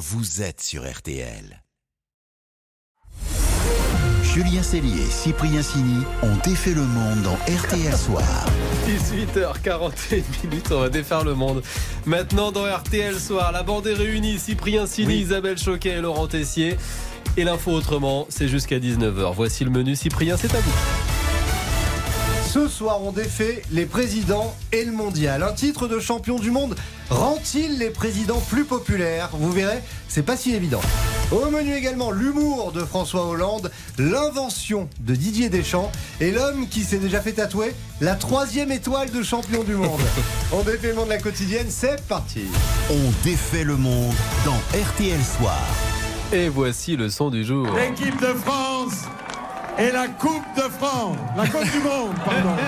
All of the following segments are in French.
vous êtes sur RTL. Julien Cellier et Cyprien Sini ont défait le monde dans RTL Soir. 18h41 minutes, on va défaire le monde. Maintenant dans RTL Soir, la bande est réunie. Cyprien Sini, Isabelle Choquet et Laurent Tessier. Et l'info autrement, c'est jusqu'à 19h. Voici le menu. Cyprien, c'est à vous. Ce soir, on défait les présidents et le mondial. Un titre de champion du monde rend-il les présidents plus populaires Vous verrez, c'est pas si évident. Au menu également, l'humour de François Hollande, l'invention de Didier Deschamps et l'homme qui s'est déjà fait tatouer la troisième étoile de champion du monde. On défait le monde de la quotidienne, c'est parti. On défait le monde dans RTL Soir. Et voici le son du jour. L'équipe de France et la Coupe de France. La Coupe du Monde, pardon.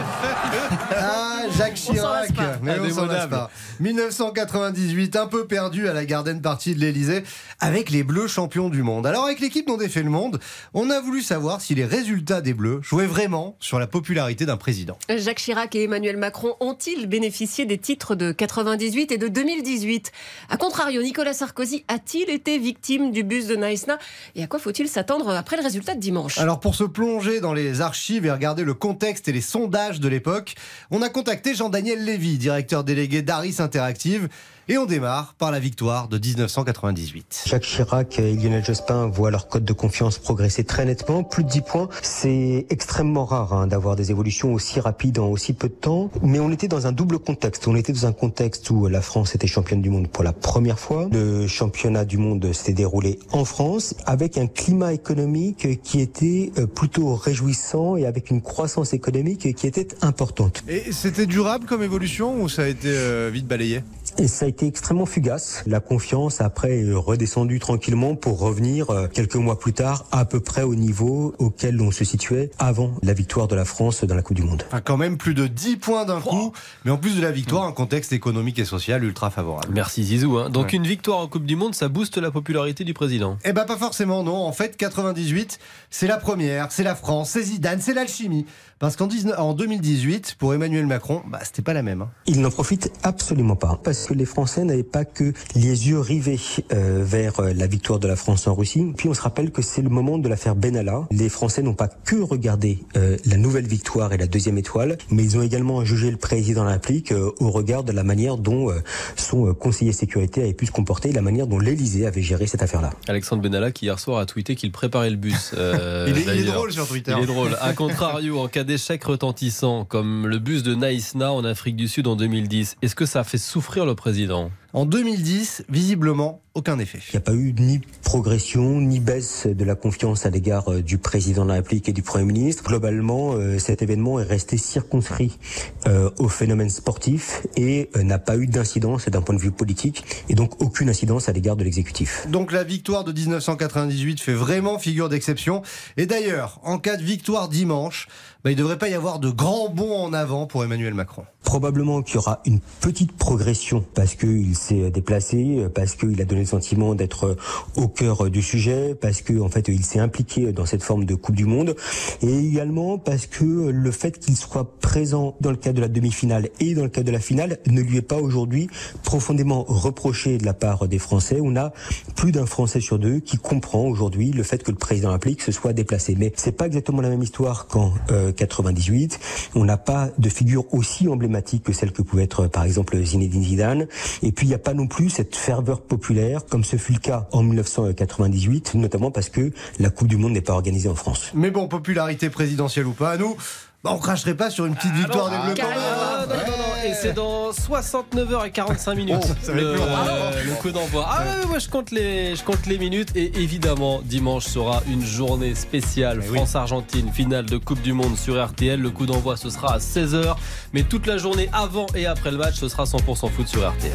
Ah, Jacques Chirac. Mais on s'en pas. 1998, un peu perdu à la Garden Party de l'Elysée, avec les Bleus champions du monde. Alors, avec l'équipe dont défait le monde, on a voulu savoir si les résultats des Bleus jouaient vraiment sur la popularité d'un président. Jacques Chirac et Emmanuel Macron ont-ils bénéficié des titres de 98 et de 2018 A contrario, Nicolas Sarkozy a-t-il été victime du bus de Naïsna? Et à quoi faut-il s'attendre après le résultat de dimanche? Alors pour se plonger dans les archives et regarder le contexte et les sondages de l'époque, on a contacté Jean-Daniel Lévy, directeur délégué d'Aris Interactive, et on démarre par la victoire de 1998. Jacques Chirac et Lionel Jospin voient leur code de confiance progresser très nettement, plus de 10 points. C'est extrêmement rare hein, d'avoir des évolutions aussi rapides en aussi peu de temps. Mais on était dans un double contexte. On était dans un contexte où la France était championne du monde pour la première fois. Le championnat du monde s'était déroulé en France avec un climat économique qui était euh, plutôt réjouissant et avec une croissance économique qui était importante. Et c'était durable comme évolution ou ça a été euh, vite balayé? Et ça a été extrêmement fugace. La confiance après est redescendue tranquillement pour revenir euh, quelques mois plus tard à peu près au niveau auquel on se situait avant la victoire de la France dans la Coupe du Monde. Enfin, quand même plus de 10 points d'un coup, mais en plus de la victoire, un contexte économique et social ultra favorable. Merci Zizou. hein. Donc Ouais. une victoire en Coupe du Monde, ça booste la popularité du président. Eh ben pas forcément non. En fait, 98, c'est la première, c'est la France, c'est Zidane, c'est l'alchimie. Parce qu'en 19 en 2018, pour Emmanuel Macron, bah, c'était pas la même. hein. Il n'en profite absolument pas parce que les Français n'avaient pas que les yeux rivés euh, vers euh, la victoire de la France en Russie. Puis on se rappelle que c'est le moment de l'affaire Benalla. Les Français n'ont pas que regardé euh, la nouvelle victoire et la deuxième étoile, mais ils ont également jugé le président de la République euh, au regard de la manière dont euh, son conseiller sécurité avait pu se comporter, et la manière dont l'Élysée avait géré cette affaire-là. Alexandre Benalla qui hier soir a tweeté qu'il préparait le bus. euh, il, est, il est drôle sur Twitter. Il est drôle. A contrario, en cas d'échec retentissant, comme le bus de Naïsna en Afrique du Sud en 2010, est-ce que ça a fait souffrir le président En 2010, visiblement, aucun effet. Il n'y a pas eu ni progression ni baisse de la confiance à l'égard euh, du président de la République et du Premier ministre. Globalement, euh, cet événement est resté circonscrit euh, au phénomène sportif et n'a pas eu d'incidence d'un point de vue politique et donc aucune incidence à l'égard de l'exécutif. Donc la victoire de 1998 fait vraiment figure d'exception. Et d'ailleurs, en cas de victoire dimanche, bah, il ne devrait pas y avoir de grands bonds en avant pour Emmanuel Macron. Probablement qu'il y aura une petite progression parce qu'il s'est déplacé, parce qu'il a donné le sentiment d'être au cœur du sujet, parce que en fait il s'est impliqué dans cette forme de Coupe du Monde, et également parce que le fait qu'il soit présent dans le cadre de la demi-finale et dans le cadre de la finale ne lui est pas aujourd'hui profondément reproché de la part des Français. On a plus d'un Français sur deux qui comprend aujourd'hui le fait que le président applique se soit déplacé. Mais c'est pas exactement la même histoire qu'en euh, 98. On n'a pas de figure aussi emblématique que celle que pouvait être par exemple Zinedine Zidane. Et puis n'y a pas non plus cette ferveur populaire comme ce fut le cas en 1998, notamment parce que la Coupe du Monde n'est pas organisée en France. Mais bon, popularité présidentielle ou pas, nous, bah, on cracherait pas sur une petite victoire des Bleus. Ah, non, non, non. Et c'est dans 69h45 minutes Oh, ça être le, euh, coup d'envoi. Ah ouais, moi je compte les je compte les minutes et évidemment dimanche sera une journée spéciale oui. France-Argentine finale de Coupe du monde sur RTL. Le coup d'envoi ce sera à 16h mais toute la journée avant et après le match ce sera 100% foot sur RTL.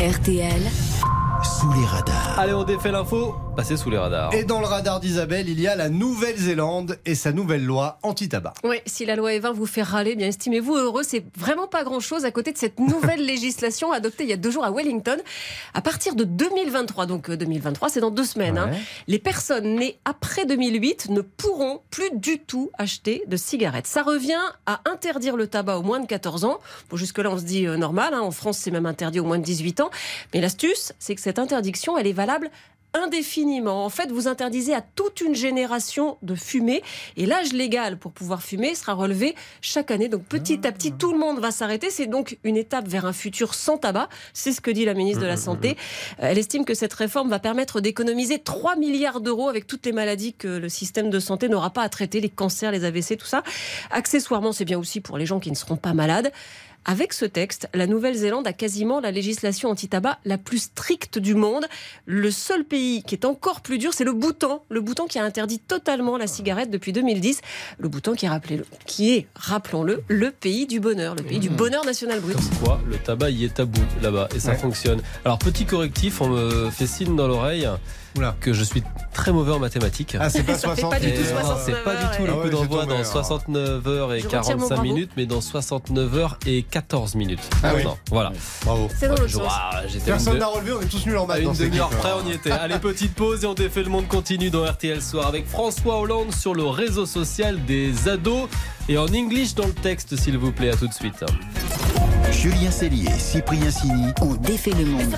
RTL, Sous les radars. Allez, on défait l'info, passez sous les radars. Et dans le radar d'Isabelle, il y a la Nouvelle-Zélande et sa nouvelle loi anti-tabac. Oui, si la loi Evin vous fait râler, bien estimez-vous heureux, c'est vraiment pas grand-chose à côté de cette nouvelle législation adoptée il y a deux jours à Wellington. À partir de 2023, donc euh, 2023, c'est dans deux semaines, hein, Ouais. les personnes nées après 2008 ne pourront plus du tout acheter de cigarettes. Ça revient à interdire le tabac aux moins de 14 ans. Bon, jusque-là, on se dit euh, normal. hein, en France, c'est même interdit aux moins de 18 ans. Mais l'astuce, c'est que cette cette interdiction, elle est valable indéfiniment. En fait, vous interdisez à toute une génération de fumer et l'âge légal pour pouvoir fumer sera relevé chaque année. Donc petit à petit, tout le monde va s'arrêter. C'est donc une étape vers un futur sans tabac. C'est ce que dit la ministre de la Santé. Euh, Elle estime que cette réforme va permettre d'économiser 3 milliards d'euros avec toutes les maladies que le système de santé n'aura pas à traiter, les cancers, les AVC, tout ça. Accessoirement, c'est bien aussi pour les gens qui ne seront pas malades. Avec ce texte, la Nouvelle-Zélande a quasiment la législation anti-tabac la plus stricte du monde. Le seul pays qui est encore plus dur, c'est le Bhoutan. Le Bhoutan qui a interdit totalement la cigarette depuis 2010. Le Bhoutan qui, est, rappelons-le, le pays du bonheur, le pays du bonheur national brut. Comme quoi, le tabac y est tabou là-bas et ça Ouais. fonctionne. Alors, petit correctif, on me fait signe dans l'oreille Oula. que je suis très mauvais en mathématiques. Ah, c'est pas Ça fait 60 pas du Et tout non, 69 c'est pas du tout le Ah coup d'envoi dans alors. 69 heures et Je retire mon 45 bravo. minutes, mais dans 69 heures et 14 minutes. Ah oui. Voilà. Bravo. C'est dans l'autre Personne n'a relevé, on est tous nuls en maths. une demi-heure près, hein. on y était. Allez, petite pause et on défait le monde continue dans RTL Soir avec François Hollande sur le réseau social des ados et en English dans le texte, s'il vous plaît. À tout de suite. Julien Cellier et Cyprien Sini. On défait le monde.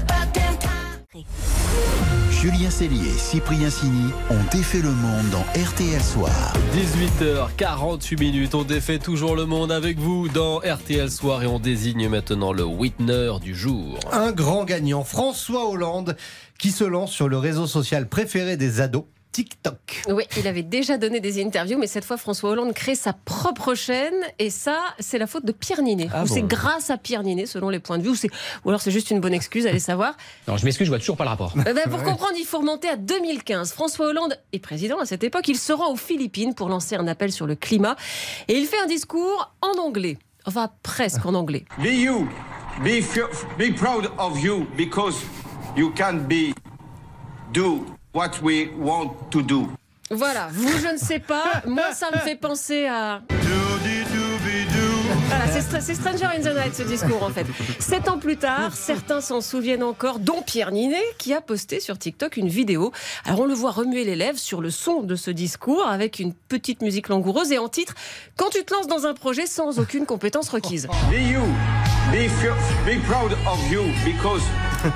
Julien Cellier et Cyprien Sini ont défait le monde dans RTL Soir. 18h48 minutes, on défait toujours le monde avec vous dans RTL Soir et on désigne maintenant le Whitner du jour. Un grand gagnant, François Hollande, qui se lance sur le réseau social préféré des ados, TikTok. Oui, il avait déjà donné des interviews, mais cette fois, François Hollande crée sa propre chaîne. Et ça, c'est la faute de Pierre Ninet. Ah ou bon c'est grâce à Pierre Ninet, selon les points de vue. Ou, alors c'est juste une bonne excuse, allez savoir. Non, je m'excuse, je vois toujours pas le rapport. Eh ben, pour comprendre, il faut remonter à 2015. François Hollande est président à cette époque. Il se rend aux Philippines pour lancer un appel sur le climat. Et il fait un discours en anglais. Enfin, presque en anglais. Be you. Be, be proud of you because you can be do what we want to do. Voilà, vous, je ne sais pas. Moi, ça me fait penser à. Voilà, c'est Str- c'est Stranger in the Night ce discours en fait. Sept ans plus tard, certains s'en souviennent encore, dont Pierre Ninet, qui a posté sur TikTok une vidéo. Alors on le voit remuer les lèvres sur le son de ce discours avec une petite musique langoureuse et en titre Quand tu te lances dans un projet sans aucune compétence requise. You? Be, proud of you because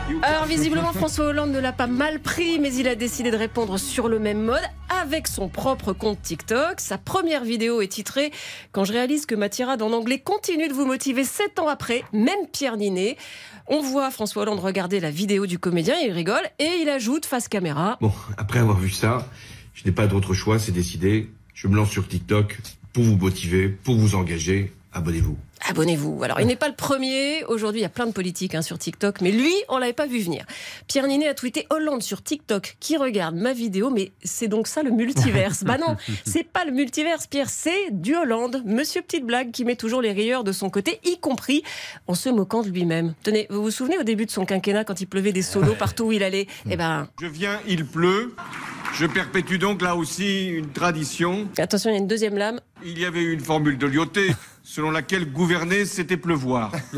you Alors visiblement François Hollande ne l'a pas mal pris, mais il a décidé de répondre sur le même mode avec son propre compte TikTok. Sa première vidéo est titrée Quand je réalise que ma tirade en anglais continue de vous motiver sept ans après, même Pierre Ninet. On voit François Hollande regarder la vidéo du comédien, il rigole et il ajoute face caméra. Bon, après avoir vu ça, je n'ai pas d'autre choix, c'est décidé. Je me lance sur TikTok pour vous motiver, pour vous engager. Abonnez-vous. Abonnez-vous. Alors, il n'est pas le premier. Aujourd'hui, il y a plein de politiques hein, sur TikTok, mais lui, on l'avait pas vu venir. Pierre Ninet a tweeté Hollande sur TikTok qui regarde ma vidéo, mais c'est donc ça le multiverse. bah non, c'est pas le multiverse, Pierre, c'est du Hollande, Monsieur Petite Blague, qui met toujours les rieurs de son côté, y compris en se moquant de lui-même. Tenez, vous vous souvenez au début de son quinquennat quand il pleuvait des solos partout où il allait? Eh ben, Je viens, il pleut. Je perpétue donc là aussi une tradition. attention, il y a une deuxième lame. Il y avait eu une formule de Lyoté selon laquelle gouverner, c'était pleuvoir.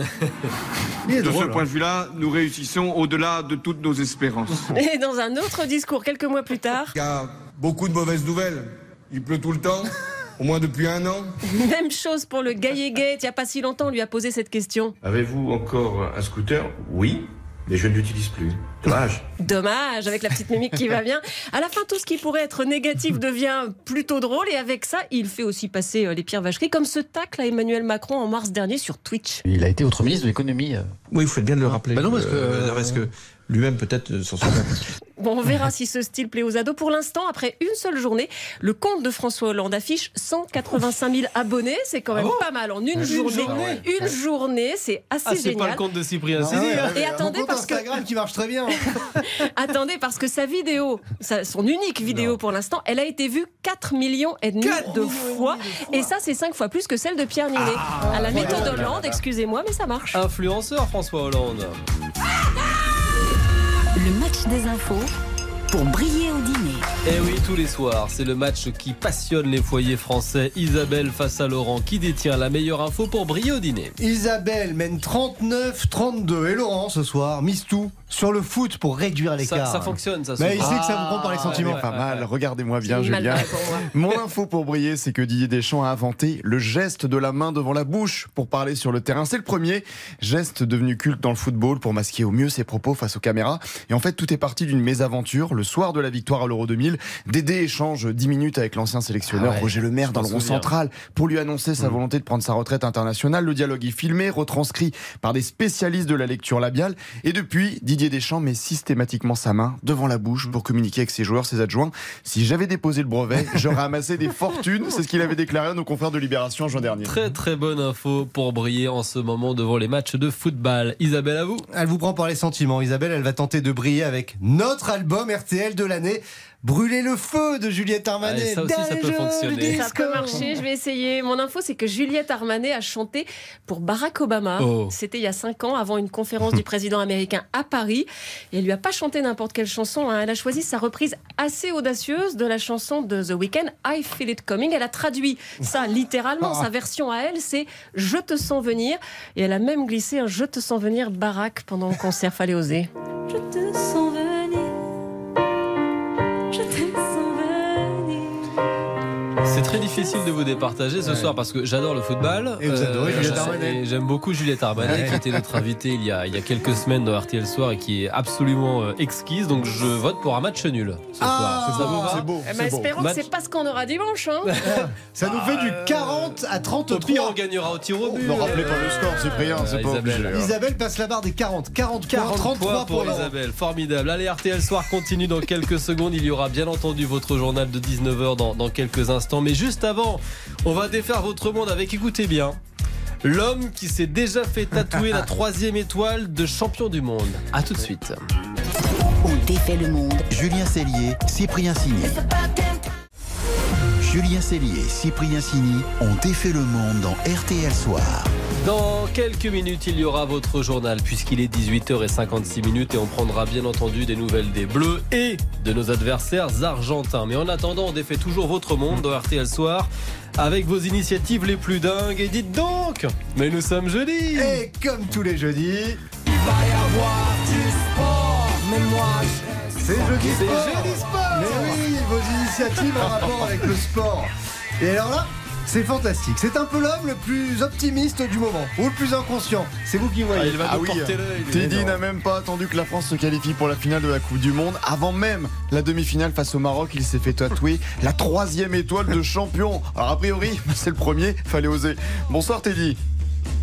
De ce drôle. point de vue-là, nous réussissons au-delà de toutes nos espérances. Et dans un autre discours, quelques mois plus tard, Il y a beaucoup de mauvaises nouvelles. Il pleut tout le temps, au moins depuis un an. même chose pour le gaillet gate. Il n'y a pas si longtemps, on lui a posé cette question. Avez-vous encore un scooter? Oui, mais je ne l'utilise plus. Dommage. Dommage, avec la petite mimique qui va bien. À la fin, tout ce qui pourrait être négatif devient plutôt drôle. Et avec ça, il fait aussi passer euh, les pires vacheries, comme ce tacle à Emmanuel Macron en mars dernier sur Twitch. Il a été autre ministre de l'économie. euh. Oui, vous faites bien de le rappeler. Bah non, parce que- Euh, parce que lui-même peut-être euh, s'en souvient. Bon, on verra si ce style plaît aux ados. Pour l'instant, après une seule journée, le compte de François Hollande affiche 185 000 abonnés. C'est quand même pas mal en une, journée. Une journée, c'est assez Ah, c'est pas génial. le compte de Cyprien Ah ouais, hein. ouais, Et attendez, compte parce que- Instagram qui marche très bien. Attendez, parce que sa vidéo, sa- son unique vidéo pour l'instant, elle a été vue 4 millions et demi de fois. Et ça, c'est 5 fois plus que celle de Pierre Ninet. à la méthode Hollande, excusez-moi, mais ça marche. Influenceur François Hollande. Le match des infos pour briller au dîner. Et Eh oui, tous les soirs, c'est le match qui passionne les foyers français. Isabelle face à Laurent, qui détient la meilleure info pour briller au dîner. Isabelle mène 39-32 et Laurent ce soir mise tout sur le foot pour réduire Ça, l'écart. ça fonctionne, ça. Mais il sait que ça vous prend par les Ah, sentiments. ouais, Pas ouais, mal, regardez-moi bien Julien. Mon info pour briller, c'est que Didier Deschamps a inventé le geste de la main devant la bouche pour parler sur le terrain. C'est le premier geste devenu culte dans le football pour masquer au mieux ses propos face aux caméras. Et en fait, tout est parti d'une mésaventure. Le soir de la victoire à l'Euro 2000, Dédé échange 10 minutes avec l'ancien sélectionneur Ah ouais, Roger Le Maire je dans le rond central pour lui annoncer sa Mm. volonté de prendre sa retraite internationale. Le dialogue est filmé, retranscrit par des spécialistes de la lecture labiale. Et depuis, Didier Deschamps met systématiquement sa main devant la bouche pour communiquer avec ses joueurs, ses adjoints. Si j'avais déposé le brevet, j'aurais amassé des fortunes. C'est ce qu'il avait déclaré à nos confrères de Libération en juin dernier. Très très bonne info pour briller en ce moment devant les matchs de football. Isabelle, à vous. Elle vous prend par les sentiments. Isabelle, elle va tenter de briller avec notre album RTL de l'année. Brûler le feu de Juliette Armanet. Allez, ça aussi, ça peut fonctionner. Ça peut marcher, je vais essayer. Mon info, c'est que Juliette Armanet a chanté pour Barack Obama. Oh. C'était il y a 5 ans, avant une conférence du président américain à Paris. Et elle lui a pas chanté n'importe quelle chanson. hein. Elle a choisi sa reprise assez audacieuse de la chanson de The Weeknd, I Feel It Coming. Elle a traduit ça littéralement. Sa version à elle, c'est Je te sens venir. Et elle a même glissé un Je te sens venir Barack pendant le concert. Fallait oser. Je te sens venir. C'est très difficile de vous départager ce soir parce que j'adore le football. Euh, Et vous adorez Juliette je- Armanet. et J'aime beaucoup Juliette Armanet Ouais. qui était notre invitée il y, a, il y a quelques semaines dans RTL Soir et qui est absolument euh, exquise. Donc je vote pour un match nul ce Ah, soir. C'est beau, Eh ben, c'est beau. espérons Match- que c'est pas ce qu'on aura dimanche. Hein. Ça nous fait du 40 à Au pire, on 33. gagnera au tir au but. Ne rappelez pas le score, Cyprien, c'est Ah, pas Isabelle. obligé. hein. Isabelle passe la barre des 40. 40, 40 points, 33 points pour Laurent. Isabelle, formidable. Allez, RTL Soir continue dans quelques secondes. Il y aura bien entendu votre journal de 19h dans, dans quelques instants. Mais juste avant, on va défaire votre monde avec, écoutez bien, l'homme qui s'est déjà fait tatouer la troisième étoile de champion du monde. A tout de suite. On défait le monde? Julien Cellier, Cyprien Signé. Julien Cellier et Cyprien Signy ont défait le monde dans RTL Soir. Dans quelques minutes, il y aura votre journal puisqu'il est 18h56 minutes et on prendra bien entendu des nouvelles des Bleus et de nos adversaires argentins. Mais en attendant, on défait toujours votre monde dans RTL Soir avec vos initiatives les plus dingues. Et dites donc, mais nous sommes jeudi. Et comme tous les jeudis, c'est jeudi C'est sport. jeudi sport. Mais oui, vos initiatives en rapport avec le sport. Et alors là, c'est fantastique. C'est un peu l'homme le plus optimiste du moment, ou le plus inconscient. C'est vous qui Ah, voyez. il va Ah nous oui, porter l'œil. lui. Teddy n'a même pas attendu que la France se qualifie pour la finale de la Coupe du Monde. Avant même la demi-finale face au Maroc, il s'est fait tatouer la troisième étoile de champion. Alors a priori, c'est le premier, fallait oser. Bonsoir Teddy.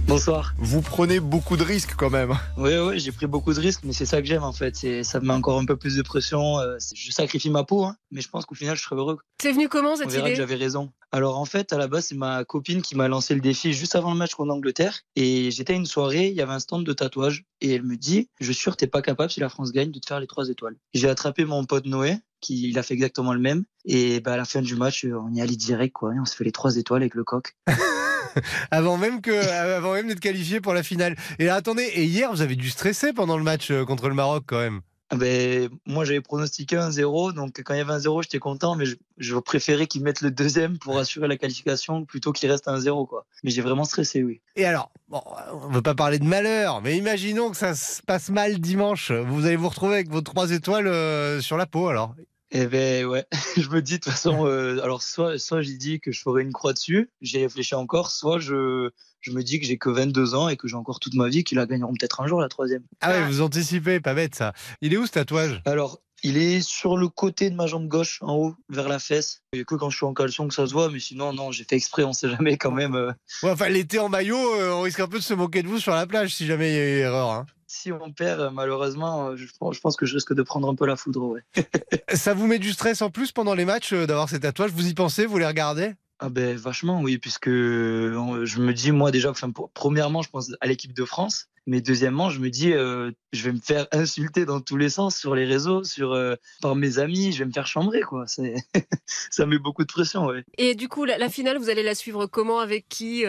Bonsoir. Vous prenez beaucoup de risques quand même. Oui, oui, j'ai pris beaucoup de risques, mais c'est ça que j'aime en fait. C'est, ça me met encore un peu plus de pression. euh, Je sacrifie ma peau, hein, mais je pense qu'au final, je serai heureux. C'est venu comment On cette verra que idée? j'avais raison. Alors en fait, à la base, c'est ma copine qui m'a lancé le défi juste avant le match contre l'Angleterre. Et j'étais à une soirée, il y avait un stand de tatouage. Et elle me dit, je suis sûr, t'es pas capable, si la France gagne, de te faire les trois étoiles. J'ai attrapé mon pote Noé, qui il a fait exactement le même. Et bah, à la fin du match, on y allait direct, quoi. Et on se fait les trois étoiles avec le coq. Avant même que, avant même d'être qualifié pour la finale. Et là, attendez, et hier, vous avez dû stresser pendant le match euh, contre le Maroc quand même. Ah Ben, moi, j'avais pronostiqué un 0, donc quand il y avait un 0, j'étais content, mais je, je préférais qu'ils mettent le deuxième pour assurer la qualification plutôt qu'il reste un 0, quoi. Mais j'ai vraiment stressé, oui. Et alors, bon, on ne veut pas parler de malheur, mais imaginons que ça se passe mal dimanche. Vous allez vous retrouver avec vos trois étoiles euh, sur la peau alors. Eh ben, ouais, je me dis, de toute façon, euh, alors, soit, soit j'ai dit que je ferais une croix dessus, j'ai réfléchi encore, soit je, je me dis que j'ai que 22 ans et que j'ai encore toute ma vie, qu'ils la gagneront peut-être un jour, la troisième. Ah ouais, vous anticipez, pas bête ça. Il est où ce tatouage? Alors, il est sur le côté de ma jambe gauche, en haut, vers la fesse. Il n'y a que quand je suis en caleçon que ça se voit, mais sinon, non, j'ai fait exprès, on sait jamais quand même. euh, Ouais, enfin, l'été en maillot, euh, on risque un peu de se moquer de vous sur la plage si jamais il y a eu erreur. hein. si on perd, euh, malheureusement, je pense, je pense que je risque de prendre un peu la foudre, ouais. Ça vous met du stress en plus pendant les matchs euh, d'avoir ces tatouages? Vous y pensez? Vous les regardez? Ah ben vachement oui puisque euh, je me dis moi déjà enfin premièrement je pense à l'équipe de France mais deuxièmement je me dis euh, je vais me faire insulter dans tous les sens sur les réseaux sur euh, par mes amis je vais me faire chambrer quoi. Ça met beaucoup de pression Et du coup, la, finale, vous allez la suivre comment Avec qui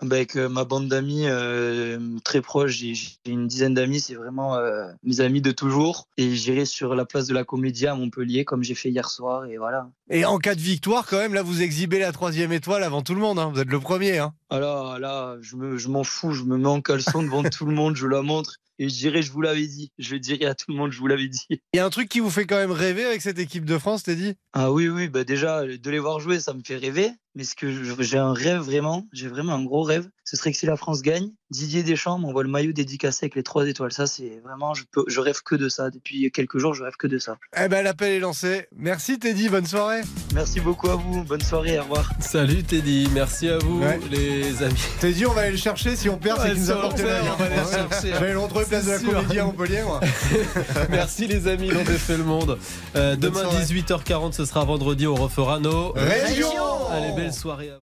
avec euh, ma bande d'amis euh, très proche j'ai une dizaine d'amis c'est vraiment euh, mes amis de toujours et j'irai sur la place de la Comédia à Montpellier comme j'ai fait hier soir et voilà Et en cas de victoire, quand même, là, vous exhibez la troisième étoile avant tout le monde. hein. Vous êtes le premier. Hein. Alors là, je me- je m'en fous, je me mets en caleçon devant tout le monde, je la montre. Et je dirais je vous l'avais dit. Je le dirais à tout le monde, je vous l'avais dit. Il y a un truc qui vous fait quand même rêver avec cette équipe de France, t'es dit? Ah oui, oui, bah déjà, de les voir jouer, ça me fait rêver. Mais ce que j'ai un rêve vraiment, j'ai vraiment un gros rêve, ce serait que si la France gagne, Didier Deschamps m'envoie le maillot dédicacé avec les trois étoiles. Ça, c'est vraiment, je, peux, je rêve que de ça. Depuis quelques jours, je rêve que de ça. Eh ben l'appel est lancé. Merci Teddy, bonne soirée. Merci beaucoup à vous. Bonne soirée, au revoir. Salut Teddy, merci à vous Ouais. les amis. Teddy, on va aller le chercher. Si on perd, c'est Ouais, qu'il nous ça, a porté on va aller le chercher. Je vais le retrouver place de la C'est sûr. Comédie à Montpellier, moi. Merci les amis, l'on défait le monde. Euh, demain soirée. 18h40, ce sera vendredi, on refera nos Régions Allez, belle soirée. à vous.